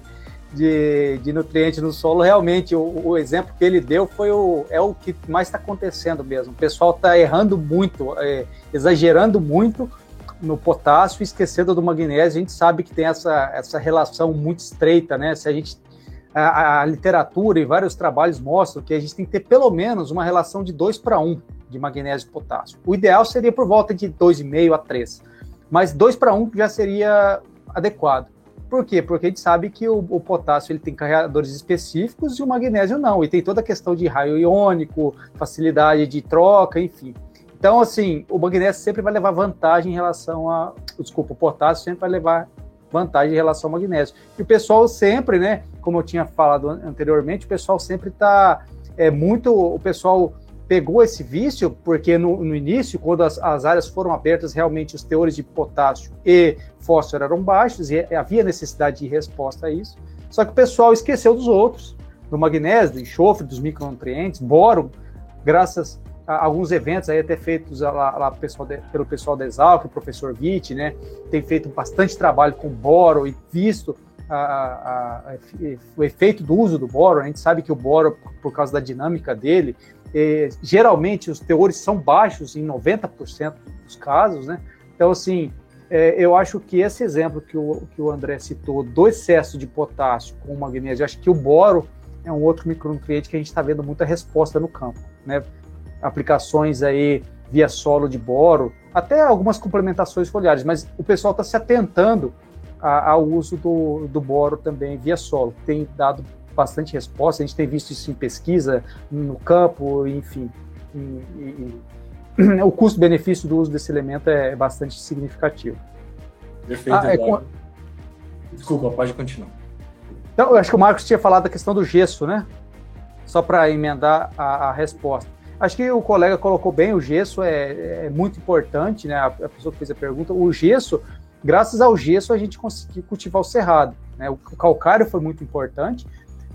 de, de nutrientes no solo, realmente o, o, exemplo que ele deu foi o, é o que mais está acontecendo mesmo. O pessoal está errando muito, é, exagerando muito no potássio, esquecendo do magnésio. A gente sabe que tem essa, essa relação muito estreita, né? Se a gente a, a, literatura e vários trabalhos mostram que a gente tem que ter pelo menos uma relação de 2 para 1 de magnésio e potássio. O ideal seria por volta de 2,5 a 3, mas 2 para 1 já seria adequado. Por quê? Porque a gente sabe que o, o, potássio ele tem carregadores específicos e o magnésio não, e tem toda a questão de raio iônico, facilidade de troca, enfim. Então, assim, o magnésio sempre vai levar vantagem em relação a. Desculpa, o potássio sempre vai levar vantagem em relação ao magnésio. E o pessoal sempre, né, como eu tinha falado anteriormente, o pessoal sempre está é, muito. O pessoal pegou esse vício, porque no, no início, quando as, as, áreas foram abertas, realmente os teores de potássio e fósforo eram baixos e havia necessidade de resposta a isso. Só que o pessoal esqueceu dos outros, do magnésio, do enxofre, dos micronutrientes, boro, graças alguns eventos aí até feitos lá, lá pessoal de, pelo pessoal da Exalc, o professor Witt, né, tem feito bastante trabalho com boro e visto a, a, a, o efeito do uso do boro. A gente sabe que o boro, por causa da dinâmica dele, é, geralmente os teores são baixos em 90% dos casos, né? Então, assim, é, eu acho que esse exemplo que o, que o André citou do excesso de potássio com magnésio, acho que o boro é um outro micronutriente que a gente está vendo muita resposta no campo, né? Aplicações aí via solo de boro, até algumas complementações foliares, mas o pessoal está se atentando a, ao uso do, do boro também via solo. Tem dado bastante resposta, a gente tem visto isso em pesquisa, no campo, enfim. E, e, e, o custo-benefício do uso desse elemento é bastante significativo. Perfeito, ah, é, com... Desculpa, pode continuar. Então, eu acho que o Marcos tinha falado da questão do gesso, né? Só para emendar a, a resposta. Acho que o colega colocou bem, o gesso é, é muito importante, né? A, a, pessoa que fez a pergunta, o gesso, graças ao gesso a gente conseguiu cultivar o cerrado, né? O, o calcário foi muito importante,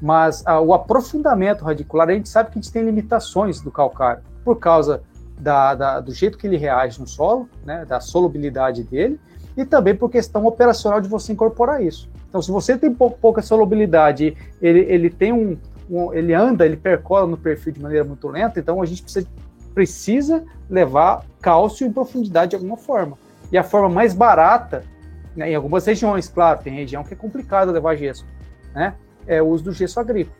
mas a, o aprofundamento radicular, a gente sabe que a gente tem limitações do calcário, por causa da, da, do jeito que ele reage no solo, né? Da solubilidade dele, e também por questão operacional de você incorporar isso. Então, se você tem pouca solubilidade, ele, ele tem um, ele anda, ele percola no perfil de maneira muito lenta, então a gente precisa, precisa levar cálcio em profundidade de alguma forma. E a forma mais barata, né, em algumas regiões, claro, tem região que é complicado levar gesso, né, é o uso do gesso agrícola.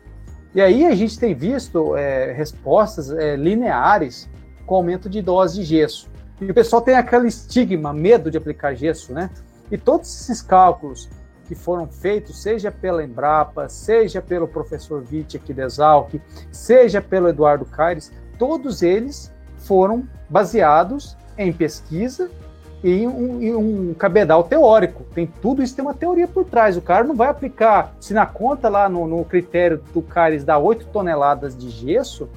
E aí a gente tem visto é, respostas é, lineares com aumento de dose de gesso. E o pessoal tem aquele estigma, medo de aplicar gesso, né? E todos esses cálculos que foram feitos, seja pela Embrapa, seja pelo professor Witt aqui da Exalc, seja pelo Eduardo Caires, todos eles foram baseados em pesquisa e um, em um cabedal teórico. Tem tudo isso, tem uma teoria por trás. O cara não vai aplicar, se na conta lá no, no critério do Caires dá 8 toneladas de gesso,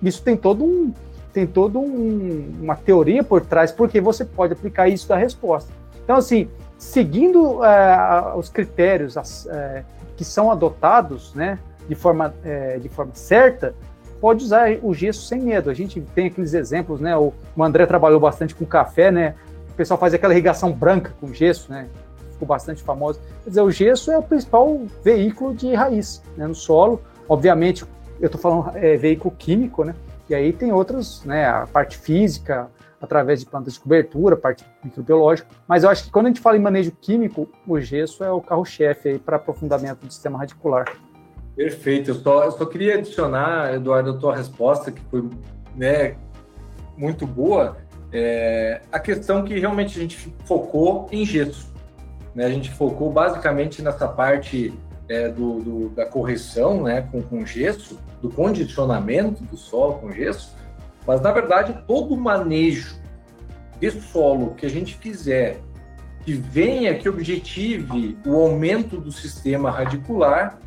isso tem todo um, tem todo um, uma teoria por trás, porque você pode aplicar isso da resposta. Então, assim, seguindo uh, os critérios uh, que são adotados, né, de forma, uh, de forma certa, pode usar o gesso sem medo. A gente tem aqueles exemplos, né, o, o André trabalhou bastante com café, né, o pessoal faz aquela irrigação branca com gesso, né, ficou bastante famoso. Quer dizer, o gesso é o principal veículo de raiz né, no solo. Obviamente, eu estou falando é, veículo químico, né, e aí tem outros, né, a parte física, através de plantas de cobertura, parte microbiológica. Mas eu acho que quando a gente fala em manejo químico, o gesso é o carro-chefe aí para aprofundamento do sistema radicular. Perfeito. Eu só, eu só queria adicionar, Eduardo, a tua resposta, que foi né, muito boa, é a questão que realmente a gente focou em gesso. Né? A gente focou basicamente nessa parte é, do, do, da correção né, com, com gesso, do condicionamento do solo com gesso, mas na verdade todo o manejo de solo que a gente fizer que venha, que objetive o aumento do sistema radicular,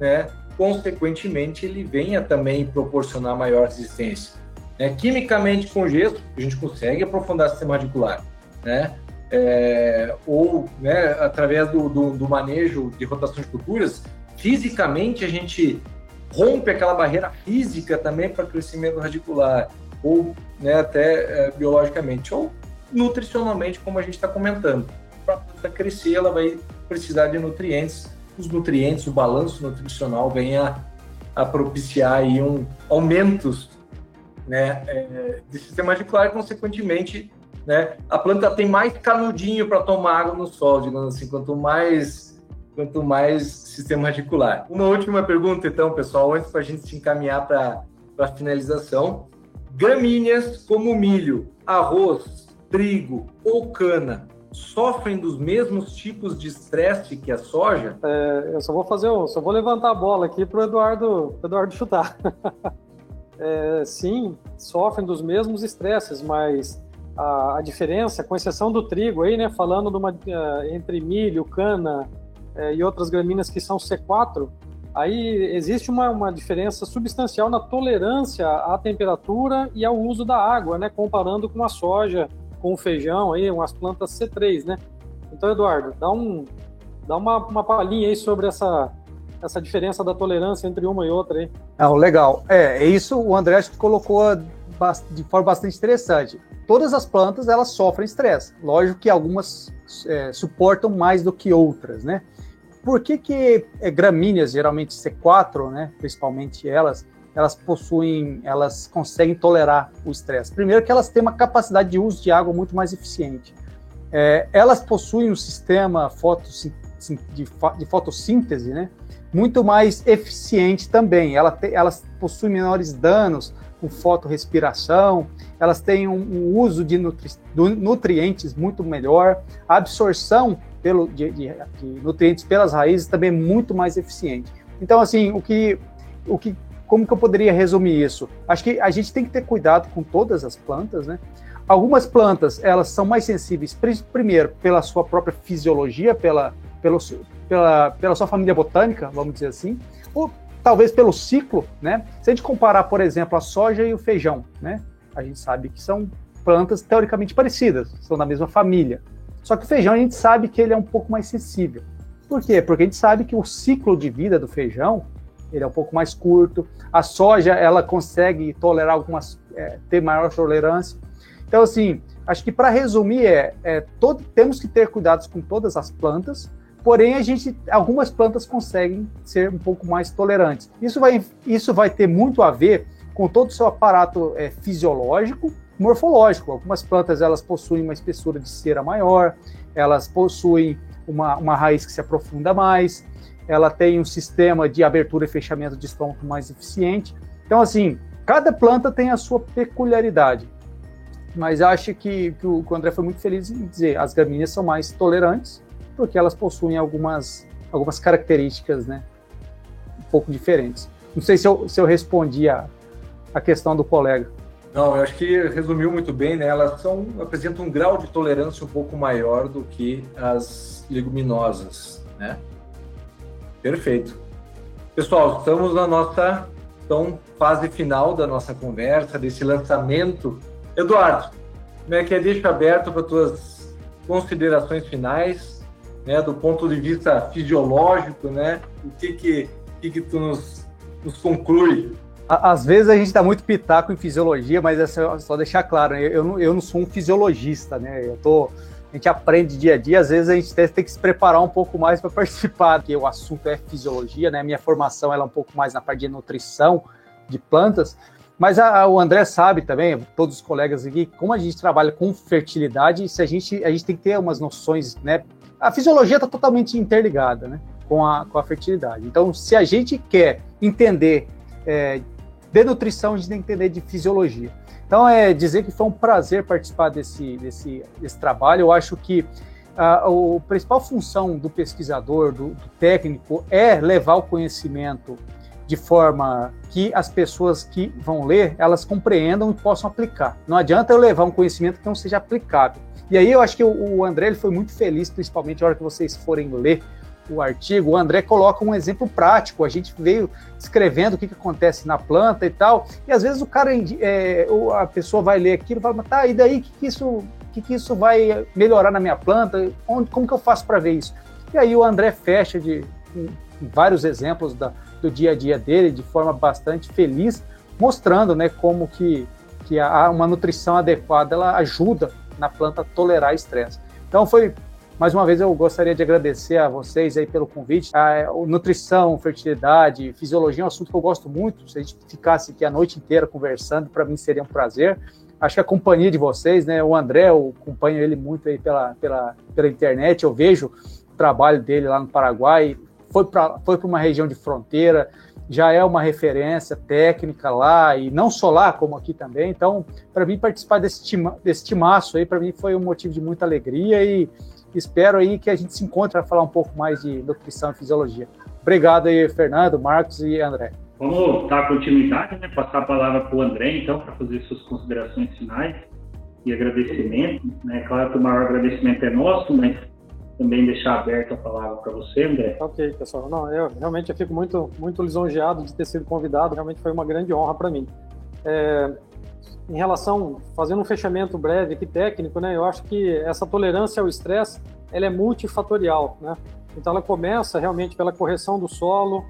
né, consequentemente ele venha também proporcionar maior resistência. É, quimicamente com gesso, a gente consegue aprofundar o sistema radicular, né? É, ou né, através do, do, do, manejo de rotação de culturas, fisicamente a gente rompe aquela barreira física também para crescimento radicular, ou né, até é, biologicamente, ou nutricionalmente, como a gente está comentando. Para a planta crescer, ela vai precisar de nutrientes, os nutrientes, o balanço nutricional vem a, a propiciar aí um aumentos né, é, de sistema radicular e, consequentemente, né, a planta tem mais canudinho para tomar água no solo, digamos assim, quanto mais, quanto mais sistema radicular. Uma última pergunta, então, pessoal, antes para a gente se encaminhar para a finalização. Gramíneas como milho, arroz, trigo ou cana sofrem dos mesmos tipos de estresse que a soja? É, eu só vou fazer, só vou levantar a bola aqui para o Eduardo, Eduardo chutar. é, sim, sofrem dos mesmos estresses, mas a, a, diferença, com exceção do trigo aí, né, falando de uma, uh, entre milho, cana uh, e outras gramíneas que são C4, aí existe uma, uma diferença substancial na tolerância à temperatura e ao uso da água, né, comparando com a soja, com o feijão aí, umas plantas C3, né? Então, Eduardo, dá um dá uma, uma palhinha aí sobre essa essa diferença da tolerância entre uma e outra aí. Não, legal. É, é isso o André colocou de forma bastante interessante. Todas as plantas elas sofrem estresse. Lógico que algumas é, suportam mais do que outras, né? Por que, que é, gramíneas, geralmente C4, né, principalmente elas, elas possuem, elas conseguem tolerar o estresse? Primeiro que elas têm uma capacidade de uso de água muito mais eficiente. É, elas possuem um sistema de, de fotossíntese, né, muito mais eficiente também. Ela te, elas possuem menores danos com fotorrespiração, elas têm um, um uso de nutri, nutrientes muito melhor, a absorção pelo, de, de, de, nutrientes pelas raízes também é muito mais eficiente. Então, assim, o que, o que, como que eu poderia resumir isso? Acho que a gente tem que ter cuidado com todas as plantas, né? Algumas plantas, elas são mais sensíveis, primeiro, pela sua própria fisiologia, pela, pelo, pela, pela sua família botânica, vamos dizer assim, ou talvez pelo ciclo, né? Se a gente comparar, por exemplo, a soja e o feijão, né? A gente sabe que são plantas teoricamente parecidas, são da mesma família. Só que o feijão a gente sabe que ele é um pouco mais sensível. Por quê? Porque a gente sabe que o ciclo de vida do feijão ele é um pouco mais curto. A soja ela consegue tolerar algumas, é, ter maior tolerância. Então assim, acho que para resumir é, é todo, temos que ter cuidados com todas as plantas, Porém, a gente, algumas plantas conseguem ser um pouco mais tolerantes. Isso vai, isso vai ter muito a ver com todo o seu aparato é, fisiológico, morfológico. Algumas plantas elas possuem uma espessura de cera maior, elas possuem uma, uma raiz que se aprofunda mais, ela tem um sistema de abertura e fechamento de estômago mais eficiente. Então, assim, cada planta tem a sua peculiaridade. Mas acho que, que o André foi muito feliz em dizer as gramíneas são mais tolerantes porque elas possuem algumas, algumas características né, um pouco diferentes. Não sei se eu, se eu respondi a, a questão do colega. Não, eu acho que resumiu muito bem, né? Elas são, apresentam um grau de tolerância um pouco maior do que as leguminosas, né? Perfeito. Pessoal, estamos na nossa então, fase final da nossa conversa, desse lançamento. Eduardo, como é que é? Deixa aberto para tuas considerações finais né, do ponto de vista fisiológico, né? O que que, que, que tu nos, nos conclui? Às vezes a gente dá muito pitaco em fisiologia, mas é só, deixar claro, né? eu, não, eu não sou um fisiologista, né? Eu tô, a gente aprende dia a dia, às vezes a gente tem que se preparar um pouco mais para participar, porque o assunto é fisiologia, né? Minha formação ela é um pouco mais na parte de nutrição de plantas, mas a, a, o André sabe também, todos os colegas aqui, como a gente trabalha com fertilidade, se a gente, a gente tem que ter umas noções, né? a fisiologia está totalmente interligada né, com, a, com a fertilidade. Então, se a gente quer entender é, de nutrição, a gente tem que entender de fisiologia. Então, é dizer que foi um prazer participar desse, desse, desse trabalho. Eu acho que a, a principal função do pesquisador, do, do técnico, é levar o conhecimento de forma que as pessoas que vão ler, elas compreendam e possam aplicar. Não adianta eu levar um conhecimento que não seja aplicável. E aí eu acho que o, o André ele foi muito feliz, principalmente na hora que vocês forem ler o artigo, o André coloca um exemplo prático. A gente veio escrevendo o que, que acontece na planta e tal, e às vezes o cara, é, a pessoa vai ler aquilo e fala, tá, e daí o que, que, isso, que, que isso vai melhorar na minha planta? Onde, como que eu faço para ver isso? E aí o André fecha de vários exemplos da, do dia a dia dele de forma bastante feliz, mostrando né, como que, que a, uma nutrição adequada ela ajuda na planta a tolerar estresse. Então foi mais uma vez, eu gostaria de agradecer a vocês aí pelo convite. A, a nutrição, fertilidade, fisiologia é um assunto que eu gosto muito. Se a gente ficasse aqui a noite inteira conversando, para mim seria um prazer. Acho que a companhia de vocês, né? O André, eu acompanho ele muito aí pela, pela, pela internet, eu vejo o trabalho dele lá no Paraguai. Foi para foi uma região de fronteira, já é uma referência técnica lá, e não só lá, como aqui também. Então, para mim, participar desse, tima, desse timaço aí, para mim, foi um motivo de muita alegria e espero aí que a gente se encontre para falar um pouco mais de nutrição e fisiologia. Obrigado aí, Fernando, Marcos e André. Vamos dar continuidade, né? Passar a palavra para o André, então, para fazer suas considerações finais e agradecimento. Né? Claro que o maior agradecimento é nosso, mas também deixar aberta a palavra para você, André. Ok, pessoal. Não, eu realmente eu fico muito, muito lisonjeado de ter sido convidado. Realmente foi uma grande honra para mim. É, em relação, fazendo um fechamento breve aqui técnico, né, eu acho que essa tolerância ao estresse, ela é multifatorial, né? Então ela começa realmente pela correção do solo.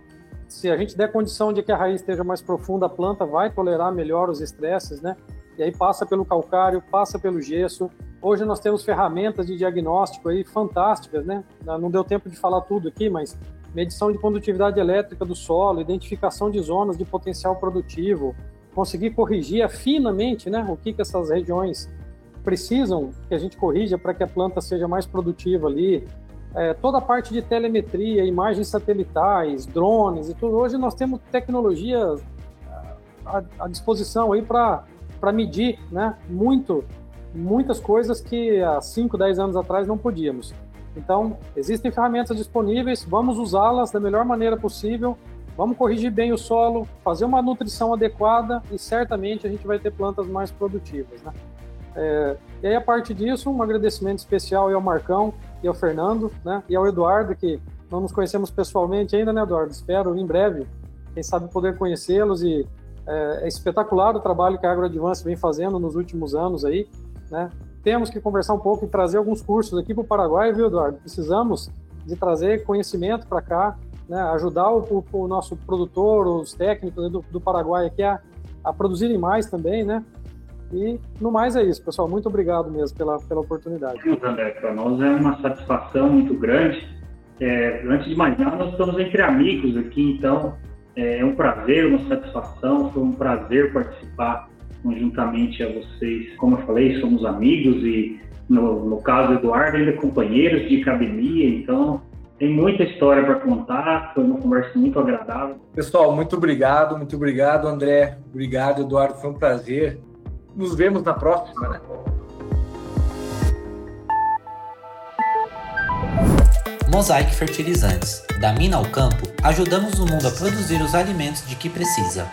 Se a gente der condição de que a raiz esteja mais profunda, a planta vai tolerar melhor os estresses, né? E aí passa pelo calcário, passa pelo gesso. Hoje nós temos ferramentas de diagnóstico aí fantásticas, né? Não deu tempo de falar tudo aqui, mas medição de condutividade elétrica do solo, identificação de zonas de potencial produtivo, conseguir corrigir finamente né, o que, que essas regiões precisam que a gente corrija para que a planta seja mais produtiva ali. É, toda a parte de telemetria, imagens satelitais, drones e tudo. Hoje nós temos tecnologia à, à disposição aí para medir né, muito, muitas coisas que há 5, 10 anos atrás não podíamos. Então, existem ferramentas disponíveis, vamos usá-las da melhor maneira possível Vamos corrigir bem o solo, fazer uma nutrição adequada e certamente a gente vai ter plantas mais produtivas. Né? É, e aí, a partir disso, um agradecimento especial ao Marcão e ao Fernando, né? E ao Eduardo, que não nos conhecemos pessoalmente ainda, né, Eduardo? Espero em breve, quem sabe, poder conhecê-los e é, é, espetacular o trabalho que a AgroAdvance vem fazendo nos últimos anos aí, né? Temos que conversar um pouco e trazer alguns cursos aqui para o Paraguai, viu, Eduardo? Precisamos de trazer conhecimento para cá, né, ajudar o, o, nosso produtor, os técnicos do, do Paraguai aqui a, a produzirem mais também, né? E no mais é isso, pessoal. Muito obrigado mesmo pela, pela oportunidade. André, para nós é uma satisfação muito grande. É, antes de mais nada, nós estamos entre amigos aqui, então é, é um prazer, uma satisfação, foi um prazer participar conjuntamente a vocês. Como eu falei, somos amigos e, no, no caso do Eduardo, ainda companheiros de academia, então tem muita história para contar, foi uma conversa muito agradável. Pessoal, muito obrigado, muito obrigado, André. Obrigado, Eduardo, foi um prazer. Nos vemos na próxima, né? Mosaic Fertilizantes. Da mina ao campo, ajudamos o mundo a produzir os alimentos de que precisa.